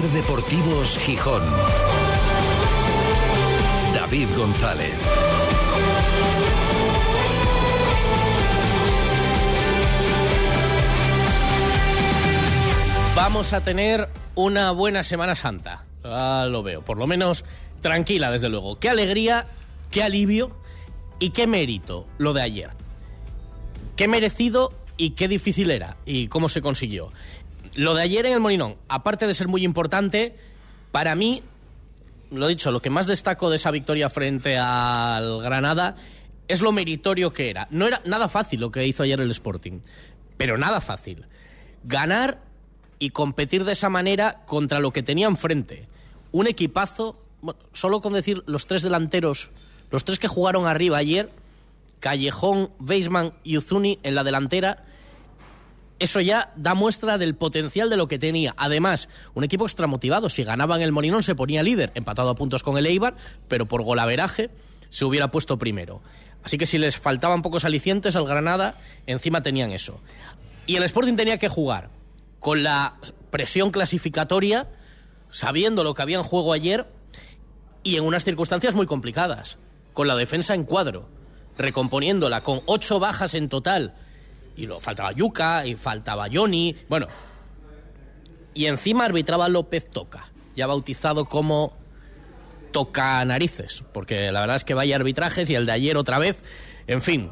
Deportivos Gijón. David González. Vamos a tener una buena Semana Santa. Ah, lo veo, por lo menos tranquila, desde luego. Qué alegría, qué alivio y qué mérito lo de ayer. Qué merecido y qué difícil era y cómo se consiguió. Lo de ayer en el Molinón, aparte de ser muy importante, para mí, lo dicho, lo que más destaco de esa victoria frente al Granada es lo meritorio que era. No era nada fácil lo que hizo ayer el Sporting, pero nada fácil. Ganar y competir de esa manera contra lo que tenía enfrente. Un equipazo, solo con decir los tres delanteros, los tres que jugaron arriba ayer, Callejón, Weisman y Uzuni en la delantera, eso ya da muestra del potencial de lo que tenía. Además, un equipo extramotivado. Si ganaban el Molinón se ponía líder, empatado a puntos con el Eibar, pero por golaveraje se hubiera puesto primero. Así que si les faltaban pocos alicientes al Granada, encima tenían eso. Y el Sporting tenía que jugar con la presión clasificatoria, sabiendo lo que había en juego ayer y en unas circunstancias muy complicadas, con la defensa en cuadro, recomponiéndola con ocho bajas en total. Y lo faltaba Yuca, y faltaba Johnny, bueno. Y encima arbitraba López Toca, ya bautizado como Toca Narices, porque la verdad es que vaya arbitrajes y el de ayer otra vez, en fin.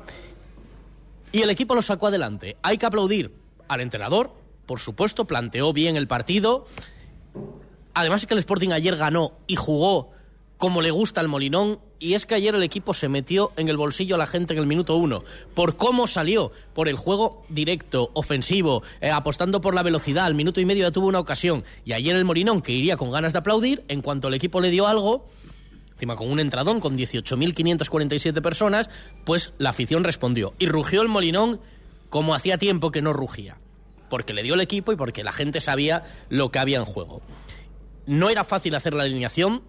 Y el equipo lo sacó adelante. Hay que aplaudir al entrenador, por supuesto, planteó bien el partido. Además es que el Sporting ayer ganó y jugó como le gusta al Molinón, y es que ayer el equipo se metió en el bolsillo a la gente en el minuto uno, por cómo salió, por el juego directo, ofensivo, eh, apostando por la velocidad, al minuto y medio ya tuvo una ocasión, y ayer el Molinón, que iría con ganas de aplaudir, en cuanto el equipo le dio algo, encima con un entradón con 18.547 personas, pues la afición respondió, y rugió el Molinón como hacía tiempo que no rugía porque le dio el equipo y porque la gente sabía lo que había en juego. No era fácil hacer la alineación.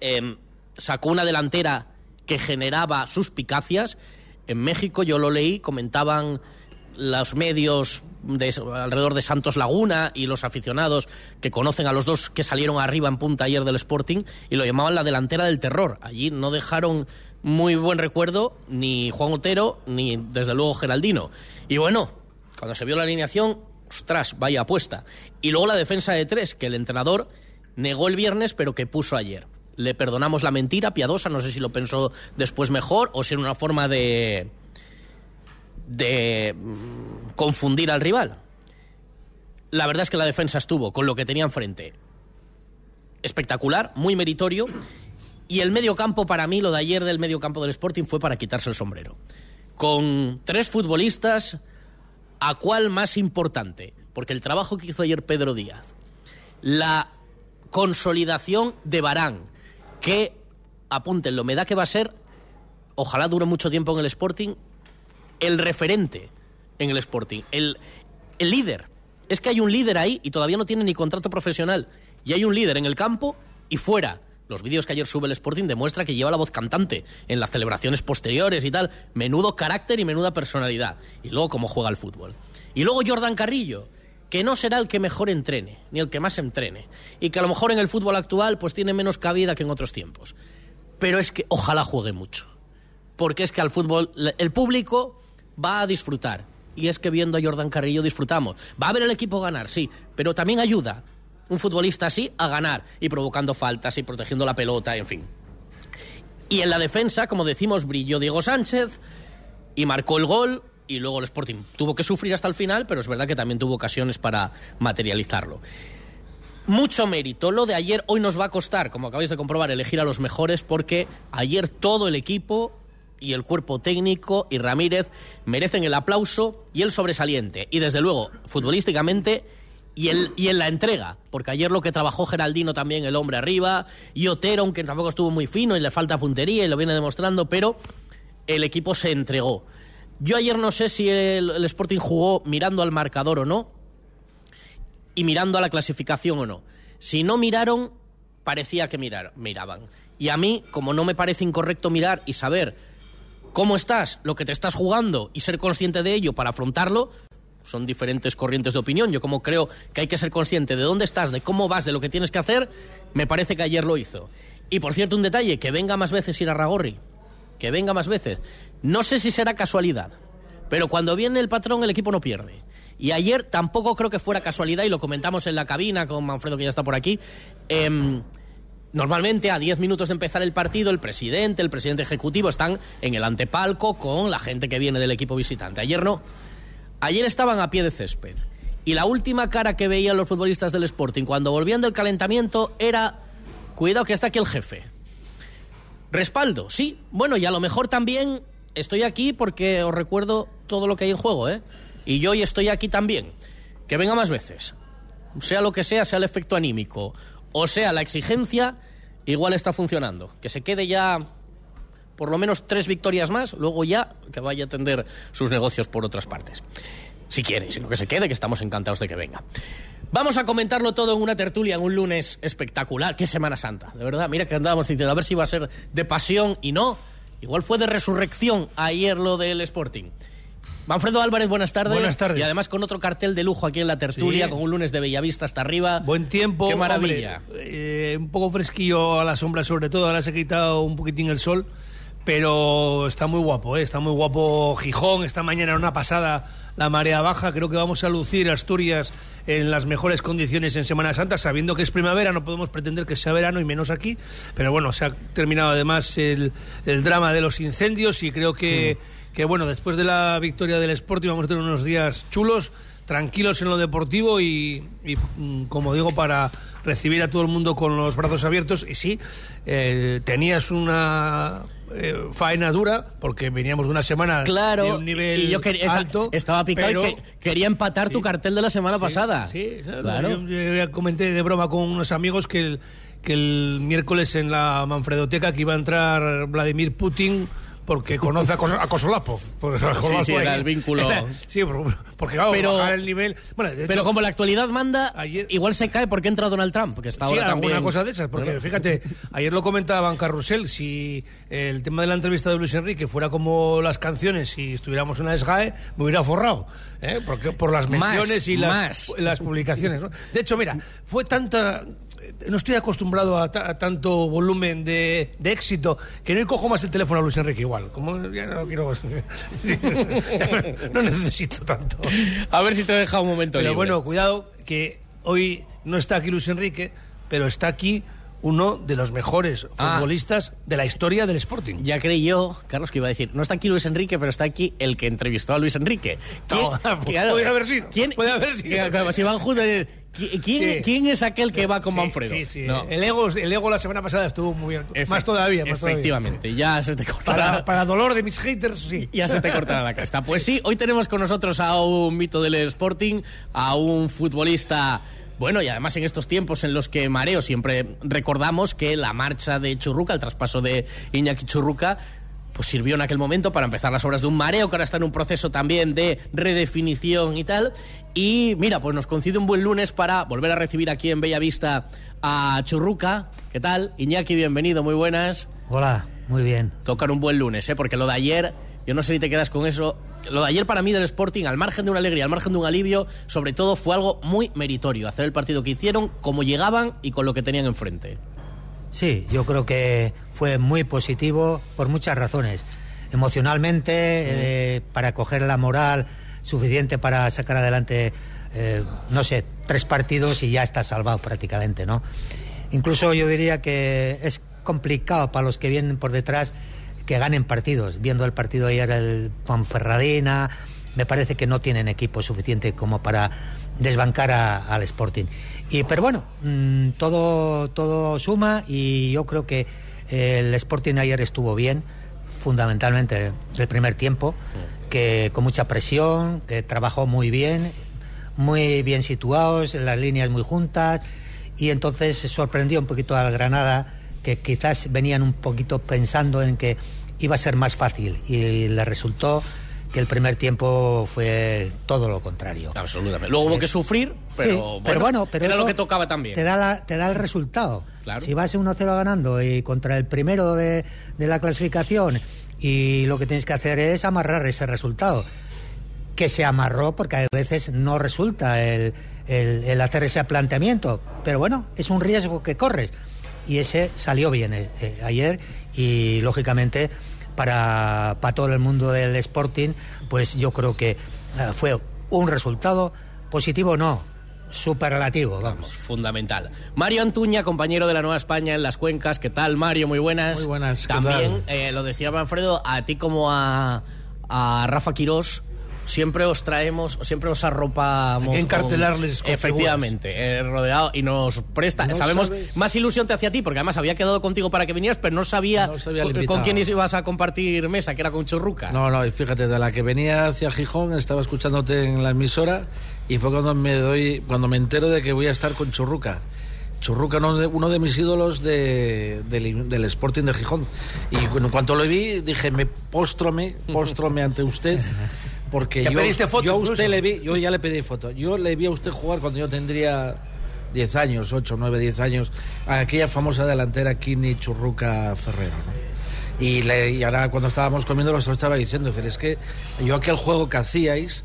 Em, sacó una delantera que generaba suspicacias. En México, yo lo leí, comentaban los medios de, alrededor de Santos Laguna y los aficionados que conocen a los dos que salieron arriba en punta ayer del Sporting y lo llamaban la delantera del terror. Allí no dejaron muy buen recuerdo ni Juan Otero ni desde luego Geraldino. Y bueno, cuando se vio la alineación, ostras, vaya apuesta. Y luego la defensa de tres, que el entrenador negó el viernes, pero que puso ayer. Le perdonamos la mentira piadosa, no sé si lo pensó después mejor o si era una forma de. de. Mm, confundir al rival. La verdad es que la defensa estuvo con lo que tenía enfrente. Espectacular, muy meritorio. Y el medio campo, para mí, lo de ayer del medio campo del Sporting fue para quitarse el sombrero. Con tres futbolistas ¿A cuál más importante? Porque el trabajo que hizo ayer Pedro Díaz, la consolidación de Barán, que, apúntenlo, me da que va a ser, ojalá dure mucho tiempo en el Sporting, el referente en el Sporting, el, el líder. Es que hay un líder ahí y todavía no tiene ni contrato profesional. Y hay un líder en el campo y fuera. Los vídeos que ayer sube el Sporting demuestra que lleva la voz cantante en las celebraciones posteriores y tal. Menudo carácter y menuda personalidad. Y luego cómo juega el fútbol. Y luego Jordan Carrillo, que no será el que mejor entrene, ni el que más entrene. Y que a lo mejor en el fútbol actual pues tiene menos cabida que en otros tiempos. Pero es que ojalá juegue mucho. Porque es que al fútbol el público va a disfrutar. Y es que viendo a Jordan Carrillo disfrutamos. Va a ver el equipo ganar, sí, pero también ayuda un futbolista así a ganar y provocando faltas y protegiendo la pelota, en fin. Y en la defensa, como decimos, brilló Diego Sánchez y marcó el gol y luego el Sporting tuvo que sufrir hasta el final, pero es verdad que también tuvo ocasiones para materializarlo. Mucho mérito. Lo de ayer hoy nos va a costar, como acabáis de comprobar, elegir a los mejores porque ayer todo el equipo y el cuerpo técnico y Ramírez merecen el aplauso y el sobresaliente. Y desde luego, futbolísticamente y, el, y en la entrega, porque ayer lo que trabajó Geraldino también, el hombre arriba, y Otero, aunque tampoco estuvo muy fino y le falta puntería y lo viene demostrando, pero el equipo se entregó. Yo ayer no sé si el, Sporting jugó mirando al marcador o no, y mirando a la clasificación o no. Si no miraron, parecía que mirar, miraban. Y a mí, como no me parece incorrecto mirar y saber cómo estás, lo que te estás jugando y ser consciente de ello para afrontarlo, son diferentes corrientes de opinión. Yo como creo que hay que ser consciente de dónde estás, de cómo vas, de lo que tienes que hacer, me parece que ayer lo hizo. Y por cierto, un detalle, que venga más veces ir a Ragorri, que venga más veces. No sé si será casualidad, pero cuando viene el patrón el equipo no pierde. Y ayer tampoco creo que fuera casualidad, y lo comentamos en la cabina con Manfredo, que ya está por aquí. Em, normalmente, a 10 minutos de empezar el partido, el presidente, el presidente ejecutivo están en el antepalco con la gente que viene del equipo visitante. Ayer no. Ayer estaban a pie de césped. Y la última cara que veían los futbolistas del Sporting cuando volvían del calentamiento era: cuidado que está aquí el jefe. Respaldo, sí. Bueno, y a lo mejor también estoy aquí porque os recuerdo todo lo que hay en juego, ¿eh? Y yo hoy estoy aquí también. Que venga más veces. Sea lo que sea, sea el efecto anímico o sea la exigencia, igual está funcionando. Que se quede ya por lo menos tres victorias más, luego ya que vaya a atender sus negocios por otras partes. Si quiere, sino que se quede, que estamos encantados de que venga. Vamos a comentarlo todo en una tertulia en un lunes espectacular. Qué Semana Santa, de verdad. Mira que andábamos diciendo a ver si iba a ser de pasión y no. Igual fue de resurrección ayer lo del Sporting. Manfredo Álvarez, buenas tardes. Buenas tardes. Y además con otro cartel de lujo aquí en la tertulia, Sí. con un lunes de Bellavista hasta arriba. Buen tiempo. Qué maravilla. hombre, eh, un poco fresquillo a la sombra, sobre todo. Ahora se ha quitado un poquitín el sol. Pero está muy guapo, ¿eh? está muy guapo Gijón. Esta mañana era una pasada la marea baja. Creo que vamos a lucir Asturias en las mejores condiciones en Semana Santa, sabiendo que es primavera. No podemos pretender que sea verano y menos aquí. Pero bueno, se ha terminado además el, el drama de los incendios y creo que, que, bueno, después de la victoria del Sporting vamos a tener unos días chulos tranquilos en lo deportivo y, y, mm, como digo, para recibir a todo el mundo con los brazos abiertos. Y sí, eh, tenías una eh, faena dura, porque veníamos de una semana Claro, de un nivel y yo quería- alto. estaba picado pero- y que, quería empatar tu cartel de la semana pasada. Sí, claro. Yo, yo ya comenté de broma con unos amigos que el, que el miércoles en la Manfredoteca que iba a entrar Vladimir Putin porque conoce a, Kos- a Kosolapov. Kosolapov sí, era el vínculo. sí, por- porque claro, Pero- bajar el nivel... Bueno, de Pero como la actualidad manda, Ayer- igual se cae porque entra Donald Trump, que está Sí, ahora alguna también. cosa de esas, porque Bueno. fíjate, ayer lo comentaba en Carrusel, si el tema de la entrevista de Luis Enrique fuera como las canciones, si estuviéramos en la SGAE, me hubiera forrado, ¿eh? porque por las Más, menciones y más. las, las publicaciones. ¿no? De hecho, mira, fue tanta... No estoy acostumbrado a, ta- a tanto volumen de, de éxito que no cojo más el teléfono a Luis Enrique igual. Como ya no quiero. no necesito tanto. A ver si te deja un momento Pero libre. bueno, cuidado que hoy no está aquí Luis Enrique, pero está aquí uno de los mejores Ah. futbolistas de la historia del Sporting. Ya creí yo, Carlos, que iba a decir, no está aquí Luis Enrique, pero está aquí el que entrevistó a Luis Enrique. No, podría haber sido, ¿Quién, puede haber sido. que- si van juntos, eh, ¿qui- ¿quién, es aquel que va con Manfredo? Sí, sí. No. El, ego, el ego la semana pasada estuvo muy bien. Más todavía, más todavía, Efectivamente, ya se te cortará. Para, para dolor de mis haters, sí. Ya se te cortará la cresta. Pues sí, hoy tenemos con nosotros a un mito del Sporting, a un futbolista. Bueno, y además en estos tiempos en los que mareo siempre recordamos que la marcha de Churruca, el traspaso de Iñaki Churruca, pues sirvió en aquel momento para empezar las obras de un mareo, que ahora está en un proceso también de redefinición y tal. Y mira, pues nos coincide un buen lunes para volver a recibir aquí en Bellavista a Churruca. ¿Qué tal? Iñaki, bienvenido, muy buenas. Hola, muy bien. tocan un buen lunes, ¿eh? porque lo de ayer, yo no sé si te quedas con eso, lo de ayer para mí del Sporting, al margen de una alegría, al margen de un alivio, sobre todo fue algo muy meritorio, hacer el partido que hicieron, como llegaban y con lo que tenían enfrente. Sí, yo creo que fue muy positivo por muchas razones. Emocionalmente, eh, para coger la moral suficiente para sacar adelante, eh, no sé, tres partidos y ya está salvado prácticamente, ¿no? Incluso yo diría que es complicado para los que vienen por detrás que ganen partidos. Viendo el partido ayer el Ponferradina, me parece que no tienen equipo suficiente como para desbancar a- al Sporting. Y, pero bueno, mm, todo, todo suma y yo creo que eh, el Sporting ayer estuvo bien, fundamentalmente el primer tiempo, que con mucha presión, que trabajó muy bien, muy bien situados, las líneas muy juntas, y entonces sorprendió un poquito al Granada, que quizás venían un poquito pensando en que iba a ser más fácil, y le resultó que el primer tiempo fue todo lo contrario. Absolutamente. Luego hubo que sufrir, pero, Sí, bueno, pero bueno, pero era eso lo que tocaba también. Te da, la- te da el resultado. Claro. Si vas 1-0 ganando y contra el primero de, de la clasificación y lo que tienes que hacer es amarrar ese resultado. que se amarró porque a veces no resulta el, el- el hacer ese planteamiento. Pero bueno, es un riesgo que corres. Y ese salió bien eh, eh, ayer y lógicamente para, para todo el mundo del Sporting, pues yo creo que eh, fue un resultado positivo, no, superlativo, vamos. Fundamental. Mario Antuña, compañero de la Nueva España en las cuencas. ¿Qué tal, Mario? Muy buenas. Muy buenas, ¿qué También, eh, lo decía Manfredo, a ti como a, a Rafa Quirós, siempre os traemos, siempre os arropamos. Encartelarles con Efectivamente, eh, rodeado y nos presta. No Sabemos, sabes- más ilusión te hacía a ti, porque además había quedado contigo para que vinieras, pero no sabía, No sabía con, con quién ibas a compartir mesa, que era con Churruca. No, no, y fíjate, de la que venía hacia Gijón, estaba escuchándote en la emisora y fue cuando me doy, cuando me entero de que voy a estar con Churruca. Churruca, uno de, uno de mis ídolos de- del, del Sporting de Gijón. Y en cuanto lo vi, dije, me póstrome, póstrome ante usted. Porque ¿Le yo, pediste foto yo a usted le vi, yo ya le pedí foto. Yo le vi a usted jugar cuando yo tendría 10 años, 8, 9, 10 años, a aquella famosa delantera Kini Churruca Ferrero. ¿no? Y, le- y ahora cuando estábamos comiendo lo estaba diciendo, es decir, es que yo aquel juego que hacíais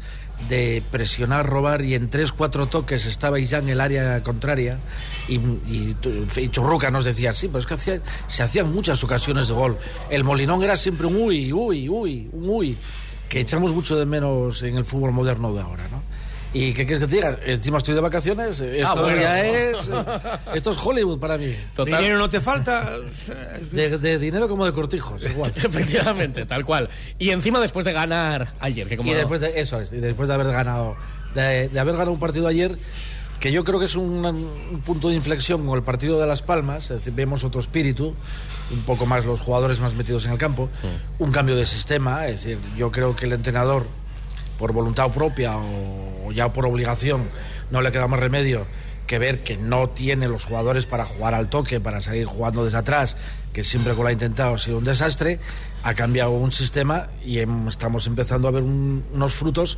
de presionar, robar y en tres, cuatro toques estabais ya en el área contraria y, y, tu- y Churruca nos decía, sí, pero es que hacía- se hacían muchas ocasiones de gol. El Molinón era siempre un uy, uy, uy, un uy, que echamos mucho de menos en el fútbol moderno de ahora, ¿no? ¿Y qué quieres que te diga? Encima estoy de vacaciones, esto Ah, bueno. ya es... Esto es Hollywood para mí. Total. Dinero no te falta. De, de dinero como de cortijos, igual. Efectivamente, tal cual. Y encima después de ganar ayer, que como Y después de eso es, y después de haber ganado, de, de haber ganado un partido ayer, que yo creo que es un, un punto de inflexión con el partido de Las Palmas, es decir, vemos otro espíritu, un poco más los jugadores más metidos en el campo, un cambio de sistema, es decir, yo creo que el entrenador, por voluntad propia o ya por obligación, no le queda más remedio que ver que no tiene los jugadores para jugar al toque, para salir jugando desde atrás, que siempre que lo ha intentado ha sido un desastre, ha cambiado un sistema y em- estamos empezando a ver un- unos frutos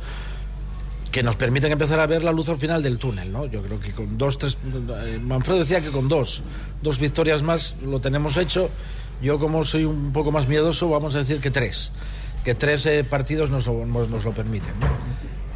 que nos permiten empezar a ver la luz al final del túnel, ¿no? Yo creo que con dos, tres... eh, Manfredo decía que con dos, dos victorias más lo tenemos hecho. Yo como soy un poco más miedoso, vamos a decir que tres. Que tres eh, partidos nos lo, nos, lo permiten, ¿no?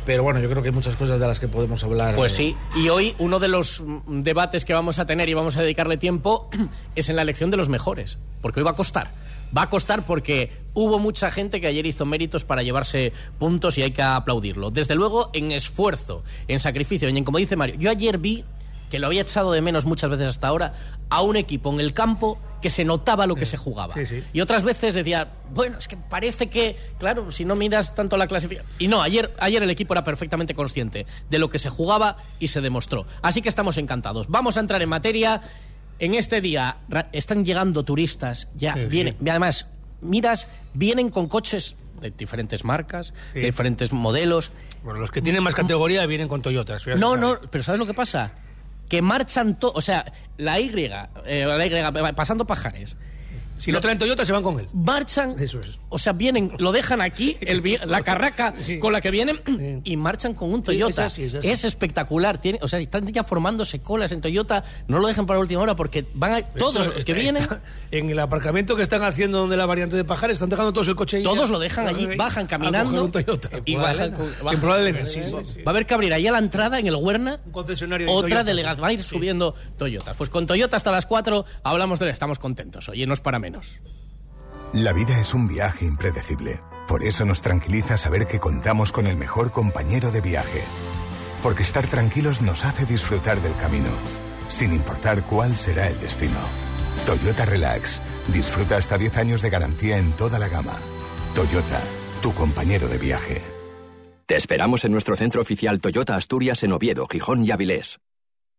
Pero bueno, yo creo que hay muchas cosas de las que podemos hablar. Pues eh, sí, y hoy uno de los mm, debates que vamos a tener y vamos a dedicarle tiempo es en la elección de los mejores, porque hoy va a costar. Va a costar porque hubo mucha gente que ayer hizo méritos para llevarse puntos y hay que aplaudirlo. Desde luego, en esfuerzo, en sacrificio, y en como dice Mario, yo ayer vi que lo había echado de menos muchas veces hasta ahora, a un equipo en el campo que se notaba lo que se jugaba. sí, sí. Y otras veces decía, bueno, es que parece que, claro, si no miras tanto la clasificación. Y no, ayer, ayer el equipo era perfectamente consciente de lo que se jugaba y se demostró. Así que estamos encantados. Vamos a entrar en materia. En este día están llegando turistas, ya Sí, vienen, sí. además, miras, vienen con coches de diferentes marcas, Sí. de diferentes modelos. Bueno, los que tienen más categoría vienen con Toyota. eso ya se No, no, pero ¿sabes lo que pasa? Que marchan todos, o sea, la Y, eh, la Y, pasando pajares, Si no traen Toyota, se van con él. marchan, Eso es. o sea, vienen, lo dejan aquí, el la carraca Sí. con la que vienen Sí. y marchan con un Sí, Toyota. es así, es así. espectacular, tiene, o sea, están ya formándose colas en Toyota, no lo dejan para la última hora porque van a, todos Esto los que está- vienen, está- en el aparcamiento que están haciendo donde la variante de Pajar, están dejando todos el coche ahí. todos ya. lo dejan allí, bajan a caminando un Toyota. y bajan con, bajan-. Va a haber que abrir ahí a la entrada en el Huerna Un concesionario de otra delegación. Va a ir subiendo Toyota. Pues con Toyota hasta las 4 hablamos de él. Estamos contentos. Oye, no es para menos. La vida es un viaje impredecible. Por eso nos tranquiliza saber que contamos con el mejor compañero de viaje. Porque estar tranquilos nos hace disfrutar del camino, sin importar cuál será el destino. Toyota Relax. Disfruta hasta 10 años de garantía en toda la gama. Toyota, tu compañero de viaje. Te esperamos en nuestro centro oficial Toyota Asturias en Oviedo, Gijón y Avilés.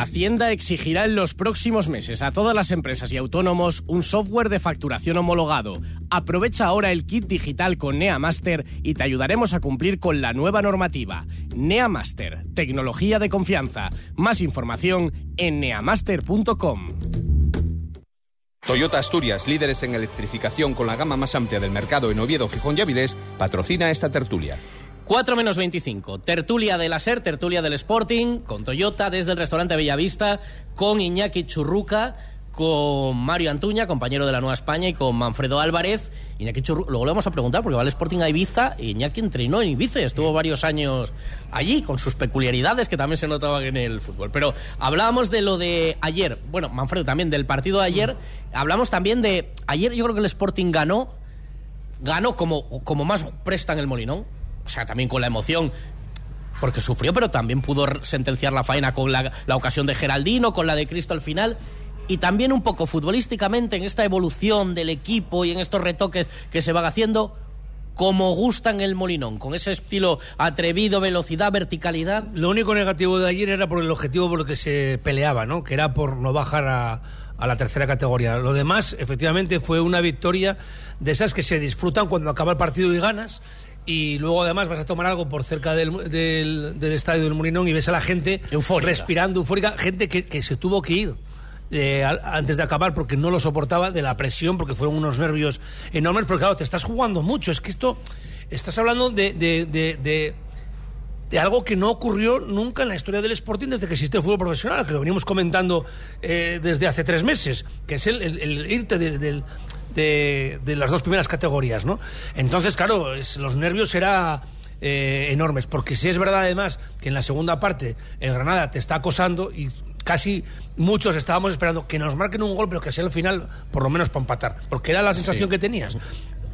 Hacienda exigirá en los próximos meses a todas las empresas y autónomos un software de facturación homologado. Aprovecha ahora el kit digital con NeaMaster y te ayudaremos a cumplir con la nueva normativa. NeaMaster, tecnología de confianza. Más información en neamaster.com. Toyota Asturias, líderes en electrificación con la gama más amplia del mercado en Oviedo, Gijón y Avilés, patrocina esta tertulia. 4 menos 25. Tertulia de la SER, tertulia del Sporting, con Toyota desde el restaurante Bellavista, con Iñaki Churruca, con Mario Antuña, compañero de la Nueva España, y con Manfredo Álvarez. Iñaki Churruca, luego le vamos a preguntar, porque va al Sporting a Ibiza, y Iñaki entrenó en Ibiza, estuvo varios años allí, con sus peculiaridades que también se notaban en el fútbol. Pero hablábamos de lo de ayer, bueno, Manfredo también, del partido de ayer, hablamos también de, ayer yo creo que el Sporting ganó, ganó como, como más presta en el Molinón, o sea, también con la emoción porque sufrió, pero también pudo sentenciar la faena con la, ocasión de Geraldino, con la de Cristo al final. Y también un poco futbolísticamente en esta evolución del equipo y en estos retoques que se van haciendo, como gustan el Molinón, con ese estilo atrevido, velocidad, verticalidad. Lo único negativo de ayer era por el objetivo por el que se peleaba, ¿no? Que era por no bajar a, a la tercera categoría. Lo demás, efectivamente, fue una victoria de esas que se disfrutan cuando acaba el partido y ganas y luego además vas a tomar algo por cerca del, del, del estadio del Molinón y ves a la gente eufórica. respirando eufórica, gente que, que se tuvo que ir. Eh, antes de acabar porque no lo soportaba de la presión porque fueron unos nervios enormes porque claro te estás jugando mucho es que esto estás hablando de, de, de, de de algo que no ocurrió nunca en la historia del Sporting desde que existe el fútbol profesional, que lo venimos comentando eh, desde hace tres meses, que es el, el, el irte de, de, de, de, las dos primeras categorías, ¿no? Entonces, claro, es, los nervios era eh, enormes, porque si es verdad además que en la segunda parte el Granada te está acosando y casi muchos estábamos esperando que nos marquen un gol, pero que sea el final por lo menos para empatar, porque era la sensación sí. que tenías.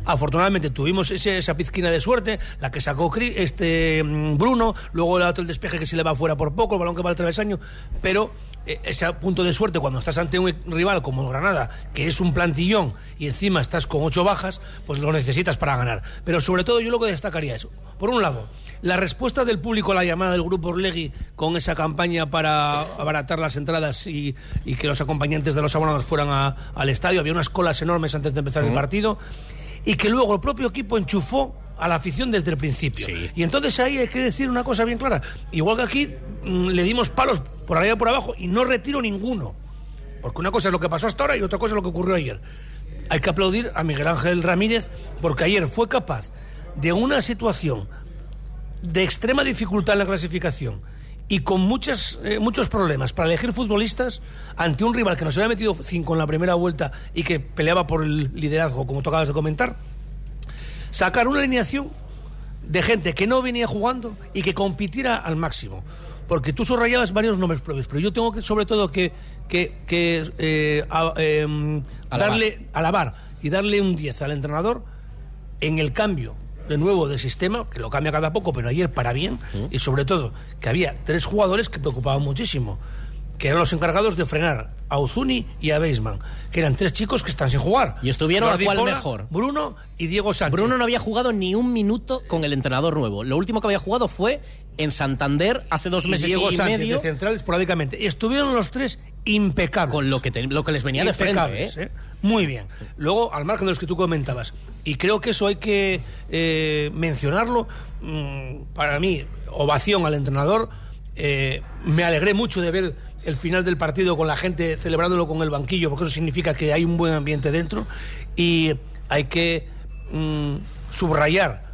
Afortunadamente tuvimos ese, esa pizquina de suerte, la que sacó este Bruno, luego el otro el despeje que se le va fuera por poco, el balón que va al travesaño, pero ese punto de suerte cuando estás ante un rival como Granada, que es un plantillón y encima estás con ocho bajas, pues lo necesitas para ganar. Pero sobre todo yo lo que destacaría es, por un lado, la respuesta del público a la llamada del grupo Orlegui con esa campaña para abaratar las entradas y, y que los acompañantes de los abonados fueran a, al estadio. Había unas colas enormes antes de empezar uh -huh. el partido y que luego el propio equipo enchufó a la afición desde el principio. Sí. Y entonces ahí hay que decir una cosa bien clara. Igual que aquí mmm, le dimos palos por arriba y por abajo y no retiro ninguno. Porque una cosa es lo que pasó hasta ahora y otra cosa es lo que ocurrió ayer. Hay que aplaudir a Miguel Ángel Ramírez porque ayer fue capaz de una situación de extrema dificultad en la clasificación y con muchas, eh, muchos problemas para elegir futbolistas ante un rival que nos había metido cinco en la primera vuelta y que peleaba por el liderazgo, como tú acabas de comentar, sacar una alineación de gente que no venía jugando y que compitiera al máximo. Porque tú subrayabas varios nombres propios, pero yo tengo que, sobre todo que, que, que eh, a, eh, alabar. darle, alabar y darle un 10 al entrenador en el cambio de nuevo de sistema, que lo cambia cada poco, pero ayer para bien, ¿Sí? y sobre todo que había tres jugadores que preocupaban muchísimo, que eran los encargados de frenar a Uzuni y a Beisman, que eran tres chicos que están sin jugar. Y estuvieron a cuál mejor. Bruno y Diego Sánchez. Bruno no había jugado ni un minuto con el entrenador nuevo. Lo último que había jugado fue en Santander hace dos meses y, Diego y Sánchez, medio. de central esporádicamente. Estuvieron los tres impecables. Con lo que, te, lo que les venía de frente. ¿eh? ¿eh? Muy bien. Luego, al margen de los que tú comentabas, y creo que eso hay que eh, mencionarlo, mmm, para mí, ovación al entrenador. Me alegré mucho de ver el final del partido con la gente celebrándolo con el banquillo, porque eso significa que hay un buen ambiente dentro. Y hay que mmm, subrayar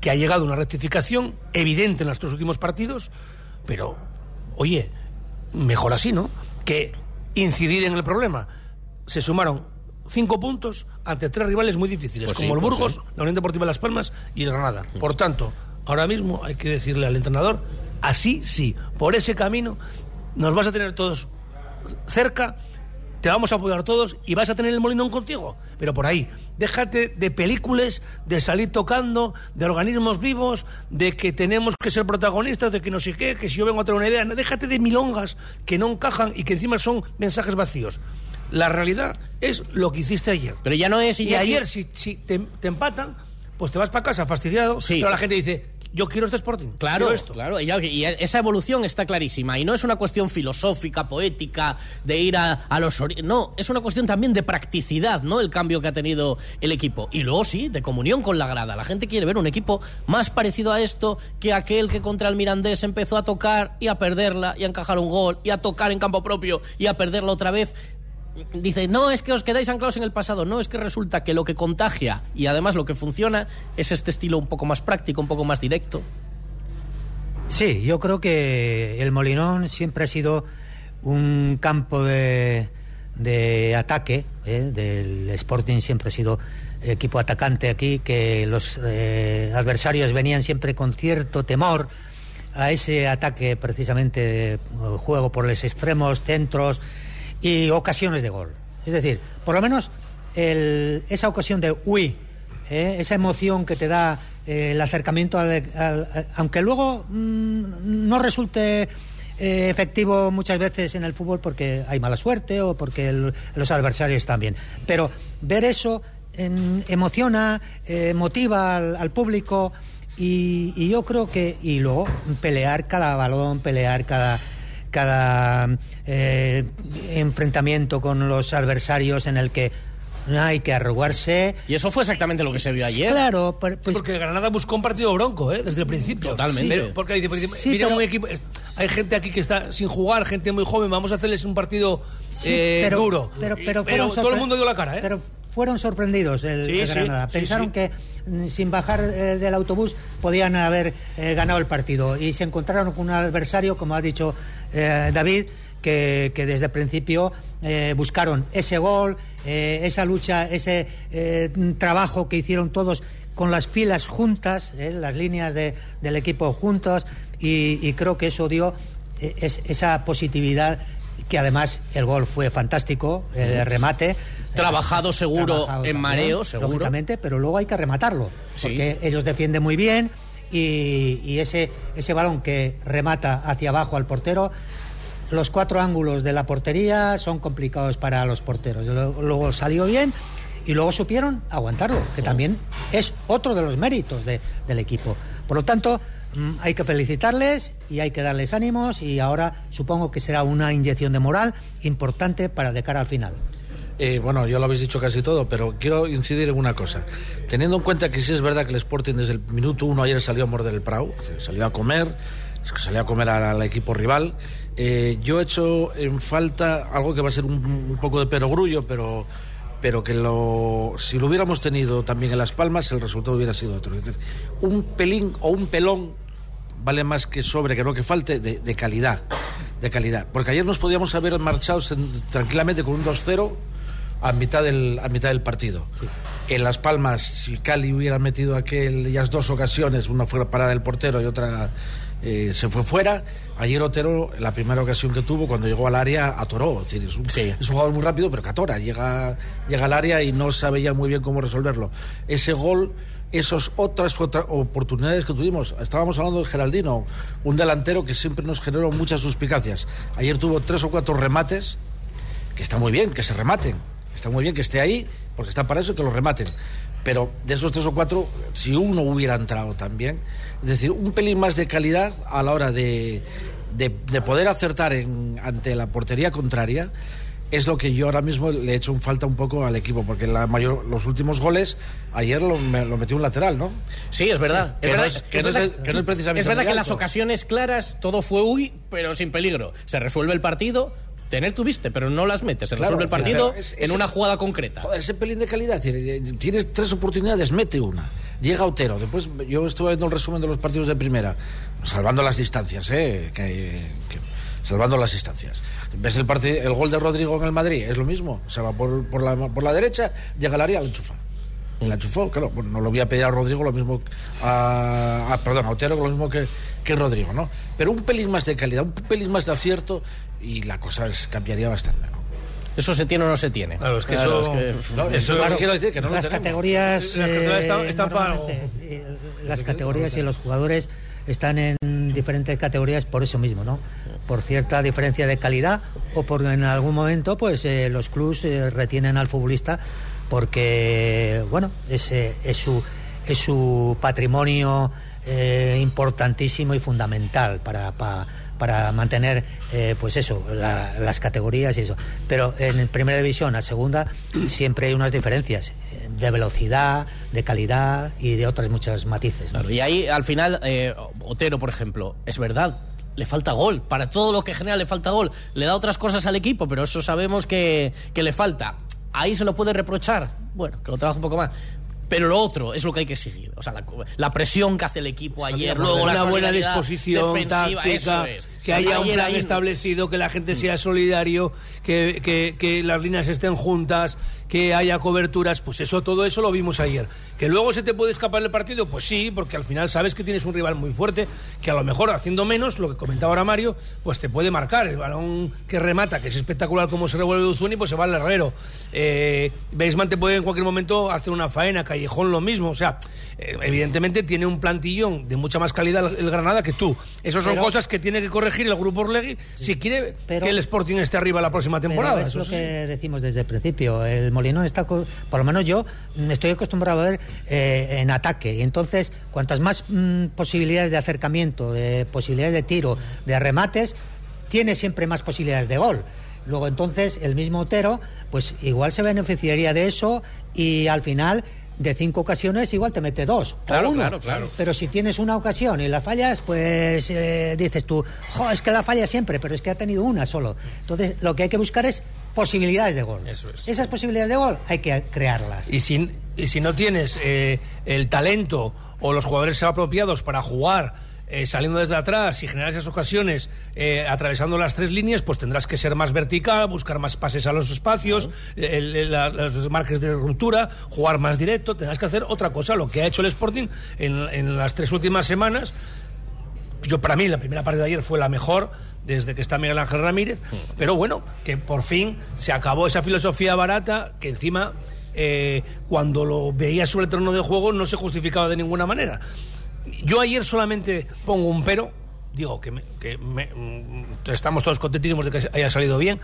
que ha llegado una rectificación evidente en los tres últimos partidos, pero, oye, mejor así, ¿no? Que incidir en el problema. Se sumaron cinco puntos ante tres rivales muy difíciles, Pues como sí, el pues Burgos, sí. la Unión Deportiva Las Palmas y el Granada. Por tanto, ahora mismo hay que decirle al entrenador, así sí, por ese camino nos vas a tener todos cerca, te vamos a apoyar todos y vas a tener el molinón contigo. Pero por ahí, déjate de películas, de salir tocando, de organismos vivos, de que tenemos que ser protagonistas, de que no sé qué, que si yo vengo a traer una idea, no, déjate de milongas que no encajan y que encima son mensajes vacíos. La realidad es lo que hiciste ayer. Pero ya no es Y Iñaki- ayer, si, si te, te empatan, pues te vas para casa fastidiado, Sí. pero la gente dice, yo quiero este Sporting. Claro, esto. claro, y, esa evolución está clarísima. Y no es una cuestión filosófica, poética, de ir a, a los... No, es una cuestión también de practicidad, ¿no? El cambio que ha tenido el equipo. Y luego sí, de comunión con la grada. La gente quiere ver un equipo más parecido a esto que aquel que contra el Mirandés empezó a tocar y a perderla y a encajar un gol y a tocar en campo propio y a perderla otra vez. Dice, no, es que os quedáis anclados en el pasado. No, es que resulta que lo que contagia y además lo que funciona es este estilo un poco más práctico, un poco más directo. Sí, yo creo que el Molinón siempre ha sido un campo de, de ataque. ¿eh? Del Sporting siempre ha sido equipo atacante aquí, que los eh, adversarios venían siempre con cierto temor a ese ataque precisamente juego por los extremos, centros y ocasiones de gol. Es decir, por lo menos el- esa ocasión de uy, ¿eh? esa emoción que te da eh, el acercamiento, al, aunque luego mm, no resulte eh, efectivo muchas veces en el fútbol porque hay mala suerte o porque los adversarios también. Pero ver eso em, emociona, motiva al, público y yo creo que y luego pelear cada balón, pelear cada cada eh, enfrentamiento con los adversarios en el que hay que arrugarse. Y eso fue exactamente lo que se vio ayer. Claro, pero- pues- porque Granada buscó un partido bronco, ¿eh? Desde el principio. Totalmente. Pero- porque dice, porque Sí, mira pero- un equipo, es- hay gente aquí que está sin jugar, gente muy joven, vamos a hacerles un partido Sí, eh, pero- duro. Pero, pero, fueron todo el mundo dio la cara, ¿eh? Pero fueron sorprendidos el, Sí, el sí, Granada. sí, Pensaron sí. que mm, sin bajar eh, del autobús podían haber eh, ganado el partido y se encontraron con un adversario, como ha dicho eh, David, que, que desde el principio eh, buscaron ese gol, eh, esa lucha, ese trabajo que hicieron todos con las filas juntas, las líneas de- del equipo juntos y, y creo que eso dio es- esa positividad que además el gol fue fantástico, de remate. Trabajado seguro en también, mareo, seguro. Lógicamente, pero luego hay que rematarlo, Sí. porque ellos defienden muy bien y, ese, ese balón que remata hacia abajo al portero, los cuatro ángulos de la portería son complicados para los porteros. Luego, luego salió bien y luego supieron aguantarlo, que también es otro de los méritos de- del equipo. Por lo tanto, mm, hay que felicitarles y hay que darles ánimos y ahora supongo que será una inyección de moral importante para de cara al final. Eh, bueno, ya lo habéis dicho casi todo, pero quiero incidir en una cosa. Teniendo en cuenta que sí es verdad que el Sporting desde el minuto uno ayer salió a morder el Prau, salió a comer, salió a comer al, equipo rival. Eh, yo he hecho en falta algo que va a ser un, poco de perogrullo, pero pero que lo, si lo hubiéramos tenido también en Las Palmas, el resultado hubiera sido otro. Un pelín o un pelón vale más que sobre, que no que falte, de, de calidad. De calidad. Porque ayer nos podíamos haber marchado tranquilamente con un 2-0 a mitad del, a mitad del partido. En Las Palmas, si Cali hubiera metido aquellas dos ocasiones, una fuera parada del portero y otra eh, se fue fuera, ayer Otero, la primera ocasión que tuvo, cuando llegó al área, atoró. Es decir, es un, es un jugador muy rápido, pero que atora. Llega, llega al área y no sabe ya muy bien cómo resolverlo. Ese gol esas otras otra- oportunidades que tuvimos. Estábamos hablando de Geraldino, un delantero que siempre nos generó muchas suspicacias. Ayer tuvo tres o cuatro remates, que está muy bien, que se rematen. Está muy bien que esté ahí, porque está para eso que lo rematen. Pero de esos tres o cuatro, si uno hubiera entrado también, es decir, un pelín más de calidad a la hora de, de, de poder acertar en, ante la portería contraria, es lo que yo ahora mismo le he hecho un falta un poco al equipo, porque la mayor, los últimos goles, ayer lo, me- lo metió un lateral, ¿no? Sí, es verdad. Que es no verdad, es- que no es verdad- de- que no es precisamente Es verdad que en las ocasiones claras todo fue uy, pero sin peligro. Se resuelve el partido. Tener tuviste, pero no las metes. Se Claro, resuelve el partido es- en una jugada concreta. Joder, ese pelín de calidad. eh, Tienes tres oportunidades, mete una. Llega Otero. Después yo estuve viendo el resumen de los partidos de primera, salvando las distancias, ¿eh? Que, que- salvando las instancias. ¿Ves el, partido, el gol de Rodrigo en el Madrid? Es lo mismo. Se va por, por, la, por la derecha, llega al área, la enchufa. La enchufó, claro. Bueno, no lo voy a pedir a Rodrigo lo mismo. A, a- perdón, a Otero lo mismo que, que Rodrigo, ¿no? Pero un pelín más de calidad, un pelín más de acierto y la cosa es- cambiaría bastante, ¿no? ¿Eso se tiene o no se tiene? Claro, es que Claro, eso- es que- No, eso lo quiero decir, que no lo las tenemos. categorías Las categorías eh, están- están para eh, las categorías y los jugadores están en diferentes categorías por eso mismo no por cierta diferencia de calidad o por en algún momento pues eh, los clubs eh, retienen al futbolista porque bueno es, eh, es su es su patrimonio eh, importantísimo y fundamental para, pa- para mantener eh, pues eso la- las categorías y eso pero en primera división a segunda siempre hay unas diferencias de velocidad de calidad y de otras muchas matices y ahí al final, eh, Otero, por ejemplo, es verdad. Le falta gol. Para todo lo que genera le falta gol. Le da otras cosas al equipo, pero eso sabemos que, que le falta. Ahí se lo puede reprochar. Bueno, que lo trabaje un poco más. Pero lo otro es lo que hay que exigir. O sea, la, la presión que hace el equipo ayer, luego la buena disposición defensiva, táctica, eso es. Que haya un plan establecido, que la gente sea solidario, que, que- que las líneas estén juntas, que haya coberturas, pues eso, todo eso lo vimos ayer. Que luego se te puede escapar el partido, pues sí, porque al final sabes que tienes un rival muy fuerte, que a lo mejor haciendo menos, lo que comentaba ahora Mario, pues te puede marcar. El balón que remata, que es espectacular como se revuelve Uzuni, pues se va al herrero. Eh, Beisman te puede en cualquier momento hacer una faena, Callejón lo mismo. O sea, eh, evidentemente tiene un plantillón de mucha más calidad el, el Granada que tú. Esas son Pero- cosas que tiene que corregir el grupo Orlegui si quiere Pero- que el Sporting esté arriba la próxima Pero temporada. es Eso lo sí. que decimos desde el principio. El Molinón está, por lo menos yo, estoy acostumbrado a ver eh, en ataque. Y entonces, cuantas más mm, posibilidades de acercamiento, de posibilidades de tiro, de remates, tiene siempre más posibilidades de gol. Luego entonces el mismo Otero, pues igual se beneficiaría de eso y al final de cinco ocasiones igual te mete dos. Claro, uno. claro, claro. Pero si tienes una ocasión y la fallas, pues eh, dices tú, jo, es que la falla siempre, pero es que ha tenido una solo. Entonces, lo que hay que buscar es posibilidades de gol. Eso es. Esas posibilidades de gol hay que crearlas. Y si, y si no tienes eh, el talento o los jugadores apropiados para jugar eh, saliendo desde atrás y generar esas ocasiones eh, atravesando las tres líneas, pues tendrás que ser más vertical, buscar más pases a los espacios, el- el- la- los marques de ruptura, jugar más directo, tendrás que hacer otra cosa, lo que ha hecho el Sporting en, en las tres últimas semanas. Yo para mí la primera parte de ayer fue la mejor desde que está Miguel Ángel Ramírez, pero bueno, que por fin se acabó esa filosofía barata que encima eh, cuando lo veía sobre el terreno de juego no se justificaba de ninguna manera. Yo ayer solamente pongo un pero, digo que, me- que me- mm, estamos todos contentísimos de que haya salido bien,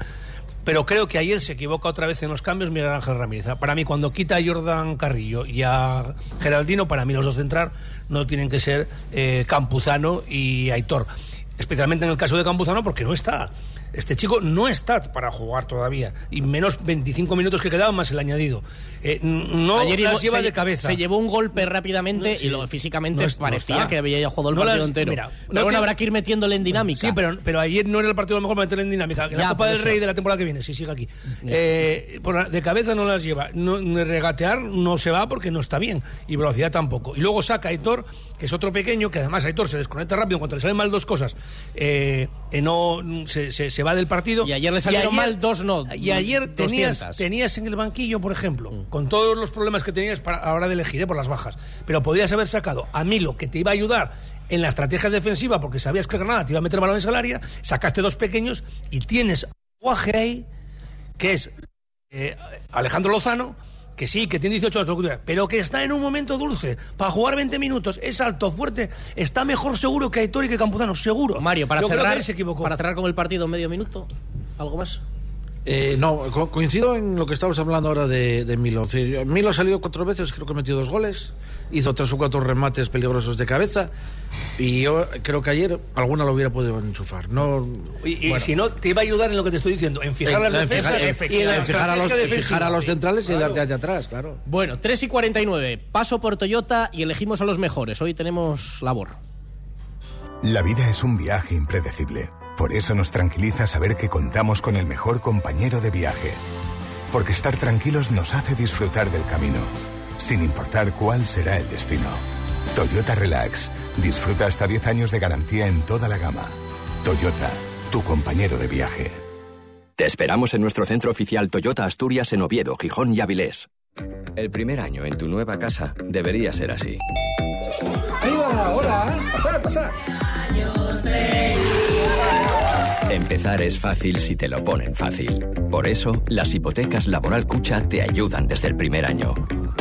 pero creo que ayer se equivoca otra vez en los cambios Miguel Ángel Ramírez. Para mí, cuando quita a Jordan Carrillo y a Geraldino, para mí los dos de entrar no tienen que ser eh, Campuzano y Aitor. Especialmente en el caso de Campuzano, porque no está. Este chico no está para jugar todavía. Y menos 25 minutos que quedaban más el añadido. Eh, no Ayer las lleva se, de cabeza. se llevó un golpe rápidamente No, sí. y lo, físicamente No es- no parecía que había ya jugado el partido las- entero. mira, pero no bueno, te- habrá que ir metiéndole en dinámica. Sí, pero, pero ayer no era el partido a lo mejor para meterle en dinámica. Ya, la Copa del. Rey de la temporada que viene, si sigue aquí. Eh, de cabeza no las lleva. No, regatear no se va porque no está bien. Y velocidad tampoco. Y luego saca a Aitor, que es otro pequeño, que además Aitor se desconecta rápido cuando le salen mal dos cosas. Eh, eh, no se, se- se va del partido. Y ayer le salieron mal dos, no, Y ayer tenías, 200. tenías en el banquillo, por ejemplo, con todos los problemas que tenías para, a la hora de elegir eh, por las bajas. Pero podías haber sacado a Milo, que te iba a ayudar en la estrategia defensiva, porque sabías que Granada te iba a meter balones al área, sacaste dos pequeños y tienes guaje ahí, que es eh, Alejandro Lozano, que sí, que tiene 18 años, pero que está en un momento dulce, para jugar 20 minutos, es alto, fuerte, está mejor seguro que Aitor y que Campuzano, seguro. Mario, para Yo creo que cerrar, se equivocó. para cerrar con el partido medio minuto, ¿algo más? Eh, no, co- coincido en lo que estábamos hablando ahora de, de Milo. Milo ha salido cuatro veces, creo que ha metido dos goles, hizo tres o cuatro remates peligrosos de cabeza y yo creo que ayer alguna lo hubiera podido enchufar. No, Y, y bueno, si no, te iba a ayudar en lo que te estoy diciendo, en fijar en- las en defensas fijar- y en la en fijar a los, estrategia en defensiva. fijar a los Sí, centrales y darte hacia atrás, claro. Bueno, 3 y 49. Paso por Toyota y elegimos a los mejores. Hoy tenemos labor. La vida es un viaje impredecible. Por eso nos tranquiliza saber que contamos con el mejor compañero de viaje. Porque estar tranquilos nos hace disfrutar del camino, sin importar cuál será el destino. Toyota Relax. Disfruta hasta 10 años de garantía en toda la gama. Toyota, tu compañero de viaje. Te esperamos en nuestro centro oficial Toyota Asturias en Oviedo, Gijón y Avilés. El primer año en tu nueva casa debería ser así. Ahí va, hola, pasad, pasad. Empezar es fácil si te lo ponen fácil. Por eso, las hipotecas Laboral Cucha te ayudan desde el primer año.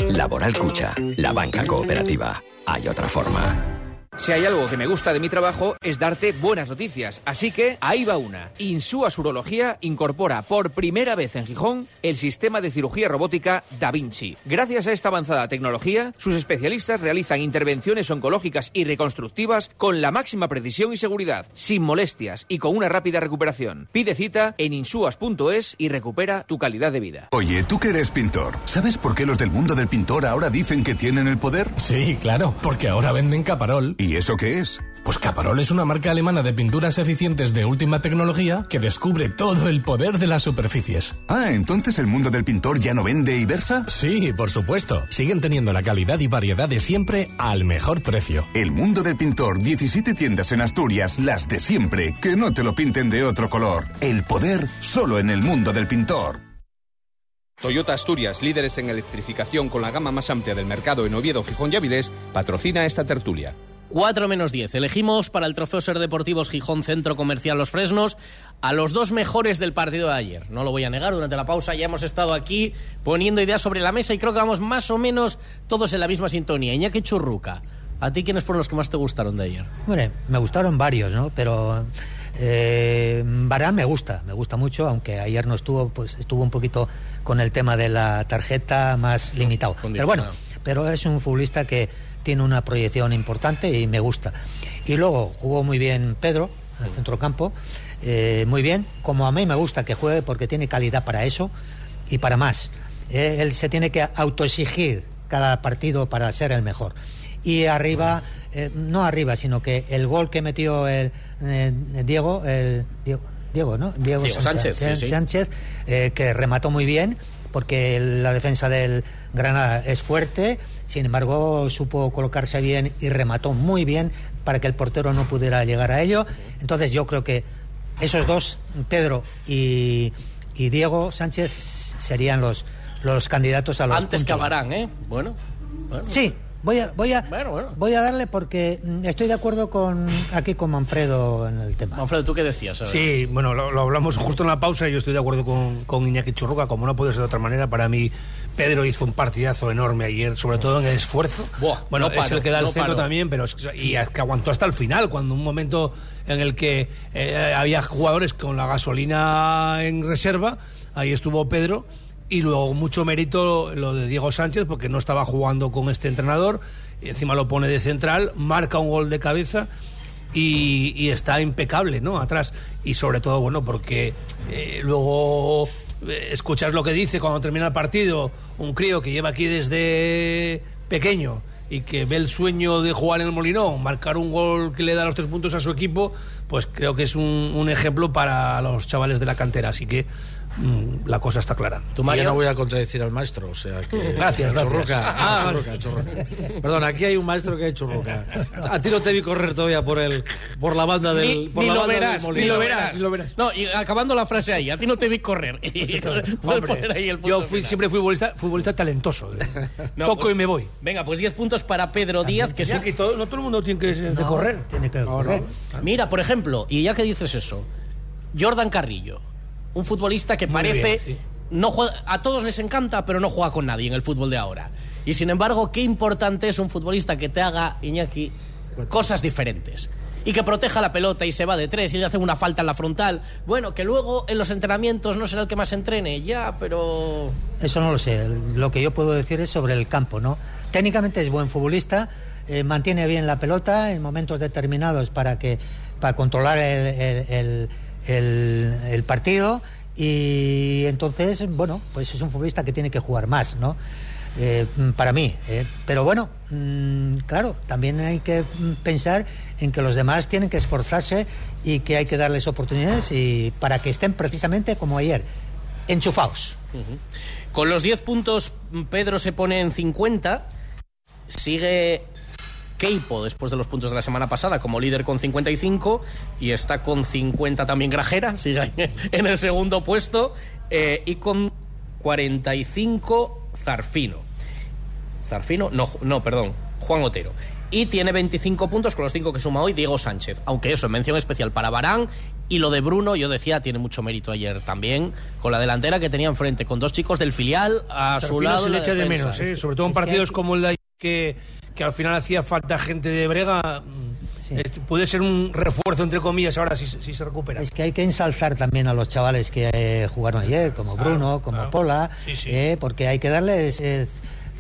Laboral Cucha, la banca cooperativa. Hay otra forma. Si hay algo que me gusta de mi trabajo es darte buenas noticias. Así que ahí va una. Insúas Urología incorpora por primera vez en Gijón el sistema de cirugía robótica Da Vinci. Gracias a esta avanzada tecnología, sus especialistas realizan intervenciones oncológicas y reconstructivas con la máxima precisión y seguridad, sin molestias y con una rápida recuperación. Pide cita en insuas.es y recupera tu calidad de vida. Oye, tú que eres pintor, ¿sabes por qué los del mundo del pintor ahora dicen que tienen el poder? Sí, claro, porque ahora venden Caparol. ¿Y eso qué es? Pues Caparol es una marca alemana de pinturas eficientes de última tecnología que descubre todo el poder de las superficies. Ah, entonces el mundo del pintor ya no vende y versa? Sí, por supuesto. Siguen teniendo la calidad y variedad de siempre al mejor precio. El mundo del pintor, 17 tiendas en Asturias, las de siempre, que no te lo pinten de otro color. El poder solo en el mundo del pintor. Toyota Asturias, líderes en electrificación con la gama más amplia del mercado en Oviedo, Gijón y Avilés, patrocina esta tertulia. 4 menos 10. Elegimos para el Trofeo Ser Deportivos Gijón Centro Comercial Los Fresnos a los dos mejores del partido de ayer. No lo voy a negar, durante la pausa ya hemos estado aquí poniendo ideas sobre la mesa y creo que vamos más o menos todos en la misma sintonía. Iñaki Churruca, ¿a ti quiénes fueron los que más te gustaron de ayer? Hombre, me gustaron varios, ¿no? Pero eh, Barán me gusta, me gusta mucho, aunque ayer no estuvo, pues estuvo un poquito con el tema de la tarjeta más limitado. Pero bueno, pero es un futbolista que tiene una proyección importante y me gusta. Y luego jugó muy bien Pedro, en el centrocampo, eh, muy bien, como a mí me gusta que juegue porque tiene calidad para eso y para más. Eh, él se tiene que autoexigir cada partido para ser el mejor. Y arriba, eh, no arriba, sino que el gol que metió el, eh, Diego, el Diego, Diego, ¿no? Diego Sánchez, sí, sí. Sánchez, que remató muy bien porque la defensa del Granada es fuerte, sin embargo supo colocarse bien y remató muy bien para que el portero no pudiera llegar a ello. Entonces yo creo que esos dos, Pedro y, y Diego Sánchez, serían los, los candidatos a los Antes que puntos. Abarán, ¿eh? Bueno. bueno. Sí, voy a, voy a, Bueno, bueno. voy a darle porque mm, estoy de acuerdo con aquí con Manfredo en el tema. Manfredo, ¿tú qué decías? Sí, bueno, lo, lo hablamos justo en la pausa y yo estoy de acuerdo con, con Iñaki Churruca, como no puede ser de otra manera. Para mí, Pedro hizo un partidazo enorme ayer, sobre todo en el esfuerzo. Buah, bueno, no es paro, el que da el no centro paro. también, pero es- y es que aguantó hasta el final, cuando un momento en el que eh, había jugadores con la gasolina en reserva, ahí estuvo Pedro. Y luego mucho mérito lo de Diego Sánchez, porque no estaba jugando con este entrenador, encima lo pone de central, marca un gol de cabeza y, está impecable, ¿no? Atrás. Y sobre todo, bueno, porque eh, luego eh, escuchas lo que dice cuando termina el partido, un crío que lleva aquí desde pequeño y que ve el sueño de jugar en el Molinón, marcar un gol que le da los tres puntos a su equipo, pues creo que es un, un ejemplo para los chavales de la cantera. Así que la cosa está clara. ¿Tú, Yo Mario? no voy a contradecir al maestro, o sea que... Gracias, gracias. Churruca, Ah, vale. churruca, churruca. Perdón, aquí hay un maestro que es churruca. A ti no te vi correr todavía por el por la banda del Ni, por ni la lo banda del verás, ni Molino. lo verás, ni lo verás. No, y acabando la frase ahí, a ti no te vi correr. Puedes Hombre, poner ahí el punto yo fui, siempre fui futbolista, futbolista talentoso. No, Toco pues- y me voy. Venga, pues 10 puntos para Pedro Díaz, que Aquí todo- no todo el mundo tiene que de No, correr. Tiene que correr. Mira, por ejemplo, y ya que dices eso, Jordan Carrillo, un futbolista que Muy parece bien, sí. no juega, a todos les encanta, pero no juega con nadie en el fútbol de ahora. Y sin embargo, qué importante es un futbolista que te haga Iñaki cosas diferentes. Y que proteja la pelota y se va de tres y le hace una falta en la frontal. Bueno, que luego en los entrenamientos no será el que más entrene, ya, pero. Eso no lo sé. Lo que yo puedo decir es sobre el campo, ¿no? Técnicamente es buen futbolista, eh, mantiene bien la pelota en momentos determinados para que para controlar el, el- el- el- partido y entonces, bueno, pues es un futbolista que tiene que jugar más, ¿no? Eh, para mí. eh. Pero bueno, mm, claro, también hay que pensar en que los demás tienen que esforzarse y que hay que darles oportunidades y para que estén precisamente como ayer, enchufados. Con los 10 puntos, Pedro se pone en 50. Sigue Keipo después de los puntos de la semana pasada como líder con 55 y está con 50 también Grajera, sigue en el segundo puesto eh, y con 45 Zarfino. Zarfino, no, no, perdón, Juan Otero. Y tiene 25 puntos con los 5 que suma hoy Diego Sánchez. Aunque eso, mención especial para Barán. Y lo de Bruno, yo decía, tiene mucho mérito ayer también, con la delantera que tenía enfrente, con dos chicos del filial a su lado. se le echa de menos, ¿eh? sobre todo en partidos como el de que, que al final hacía falta gente de brega. eh, puede ser un refuerzo, entre comillas, ahora si, si se recupera. Es que hay que ensalzar también a los chavales que eh, jugaron ayer, como Bruno, como Pola, eh, porque hay que darles eh,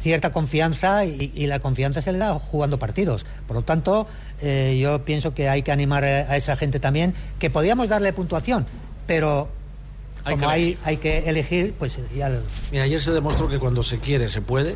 cierta confianza y, y la confianza se le da jugando partidos. Por lo tanto, eh, yo pienso que hay que animar a a esa gente también, que podíamos darle puntuación, pero Hay como que hay, elegir. hay que elegir, pues ya... lo- Mira, ayer se demostró que cuando se quiere se puede.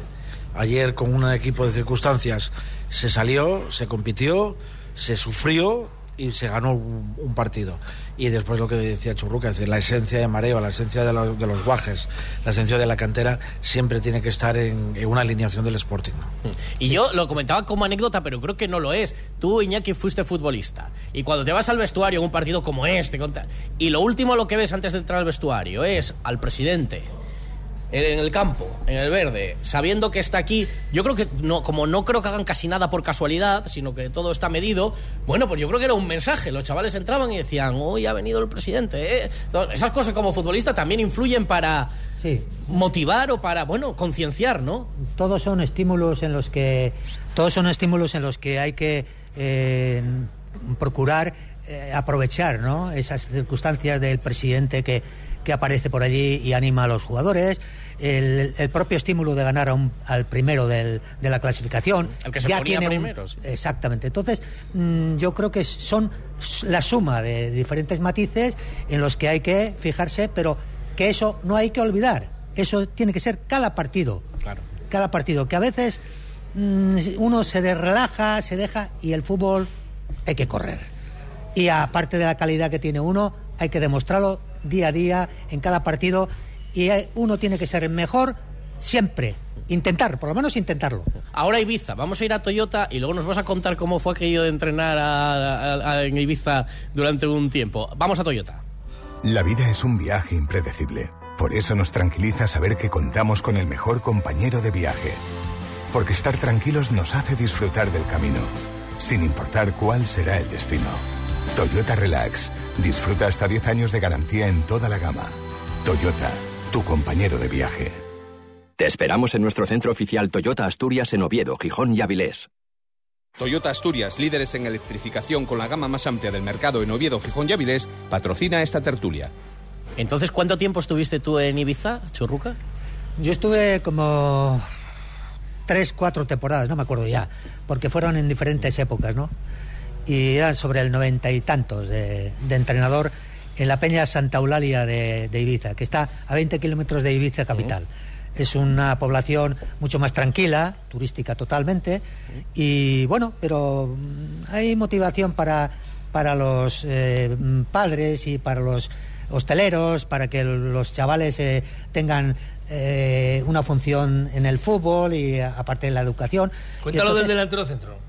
Ayer con un equipo de circunstancias se salió, se compitió, se sufrió y se ganó un, un partido. Y después lo que decía Churruca, es decir, la esencia de mareo, la esencia de, los- de los guajes, la esencia de la cantera, siempre tiene que estar en, en una alineación del Sporting. ¿no? Y yo lo comentaba como anécdota, pero creo que no lo es. Tú, Iñaki, fuiste futbolista. Y cuando te vas al vestuario en un partido como este, y lo último lo que ves antes de entrar al vestuario es al presidente en el campo, en el verde, sabiendo que está aquí, yo creo que no, como no creo que hagan casi nada por casualidad, sino que todo está medido, bueno, pues yo creo que era un mensaje. Los chavales entraban y decían, hoy ha venido el presidente. ¿eh?". Entonces, Esas cosas como futbolista también influyen para motivar o para, bueno, concienciar, ¿no? todos son estímulos en los que todos son estímulos en los que hay que eh, procurar eh, aprovechar ¿no? esas circunstancias del presidente que, que aparece por allí y anima a los jugadores el, el propio estímulo de ganar a un- al primero del- de la clasificación El que se ya ponía tiene un- primero, sí. exactamente entonces mm, yo creo que son la suma de diferentes matices en los que hay que fijarse pero que eso no hay que olvidar eso tiene que ser cada partido Claro. cada partido, que a veces mm, uno se relaja, se deja y el fútbol hay que correr. Y aparte de la calidad que tiene uno, hay que demostrarlo día a día en cada partido y hay- uno tiene que ser el mejor siempre. Intentar, por lo menos intentarlo. Ahora Ibiza, vamos a ir a Toyota y luego nos vas a contar cómo fue aquello de entrenar a- a- a- en Ibiza durante un tiempo. Vamos a Toyota. La vida es un viaje impredecible. Por eso nos tranquiliza saber que contamos con el mejor compañero de viaje. Porque estar tranquilos nos hace disfrutar del camino, sin importar cuál será el destino. Toyota Relax. Disfruta hasta 10 años de garantía en toda la gama. Toyota, tu compañero de viaje. Te esperamos en nuestro centro oficial Toyota Asturias en Oviedo, Gijón y Avilés. Toyota Asturias, líderes en electrificación con la gama más amplia del mercado en Oviedo, Gijón y Avilés, patrocina esta tertulia. Entonces, ¿cuánto tiempo estuviste tú en Ibiza, Churruca? Yo estuve como tres, cuatro temporadas, no me acuerdo ya, porque fueron en diferentes épocas, ¿no? Y eran sobre el noventa y tantos de, de entrenador en la Peña Santa Eulalia de, de Ibiza, que está a 20 kilómetros de Ibiza capital. Es una población mucho más tranquila, turística totalmente, y bueno, pero mm, hay motivación para, para los eh, padres y para los hosteleros, para que los chavales eh, tengan eh, una función en el fútbol y aparte de la educación. Cuéntalo del entonces- delantero centro.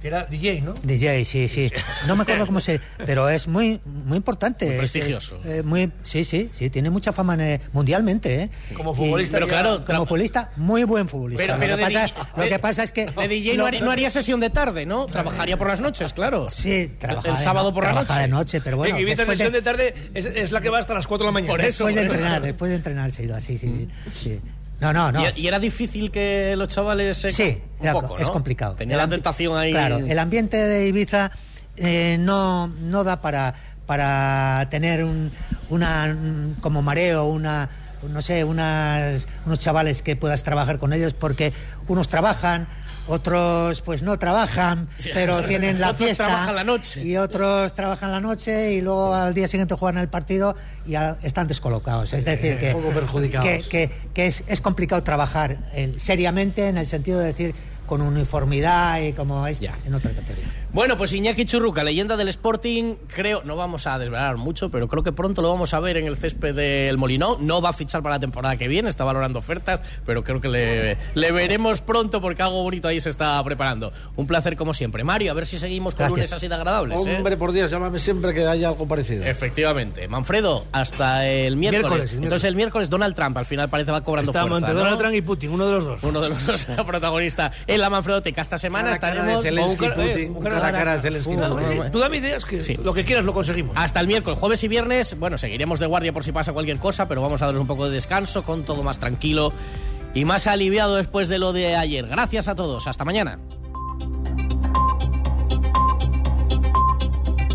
Que era DJ, ¿no? DJ, sí, sí. No me acuerdo cómo se... Pero es muy muy importante. Muy Es, prestigioso. eh, muy, sí, sí, sí. Tiene mucha fama eh, mundialmente, ¿eh? Como Y- futbolista Pero claro, Como futbolista, muy buen futbolista. Pero- lo, que pasa, DJ lo de- que pasa es que... De DJ lo- no haría, no haría sesión de tarde, ¿no? Trabajaría por las noches, claro. Sí, trabajaba El sábado por la noche. de noche, pero bueno... después sesión de- de tarde es, es la que va hasta las 4 de la mañana. Por eso, Después de entrenar, después de entrenar sí, sí, sí. No, no, no. Y, era difícil que los chavales se... Sí, un era- poco, es complicado. Tenía El la tentación ahí. Claro, el ambiente de Ibiza eh, no, no da para, para tener un, una, un- como mareo, una, no sé, unas, unos chavales que puedas trabajar con ellos, porque unos trabajan, otros pues no trabajan, Sí. pero tienen la Otros fiesta. trabajan la noche. Y otros trabajan la noche y luego al día siguiente juegan el partido y están descolocados. Es decir, que, un poco perjudicados. que, que, que es, es complicado trabajar eh, seriamente en el sentido de decir con uniformidad y como es en otra categoría. Bueno, pues Iñaki Churruca, leyenda del Sporting, creo, no vamos a desvelar mucho, pero creo que pronto lo vamos a ver en el césped del Molinó. No va a fichar para la temporada que viene, está valorando ofertas, pero creo que le, le veremos pronto porque algo bonito ahí se está preparando. Un placer como siempre. Mario, a ver si seguimos con lunes así de agradables. ¿eh? Hombre, por Dios, llámame siempre que haya algo parecido. Efectivamente. Manfredo, hasta el miércoles. Miércoles, Entonces el miércoles Donald Trump al final parece va cobrando Estamos fuerza. ¿no? Donald Trump y Putin, uno de los dos. Uno de los dos será protagonista en la Manfredoteca. Esta semana Cara a cara estaremos de Zelensky, con- eh, Putin, un cara a cara de Zelensky, Putin. uh, Tú dame ideas que lo que quieras lo conseguimos. Hasta el miércoles, jueves y viernes, bueno, seguiremos de guardia por si pasa cualquier cosa, pero vamos a darles un poco de descanso con todo más tranquilo y más aliviado después de lo de ayer. Gracias a todos, hasta mañana.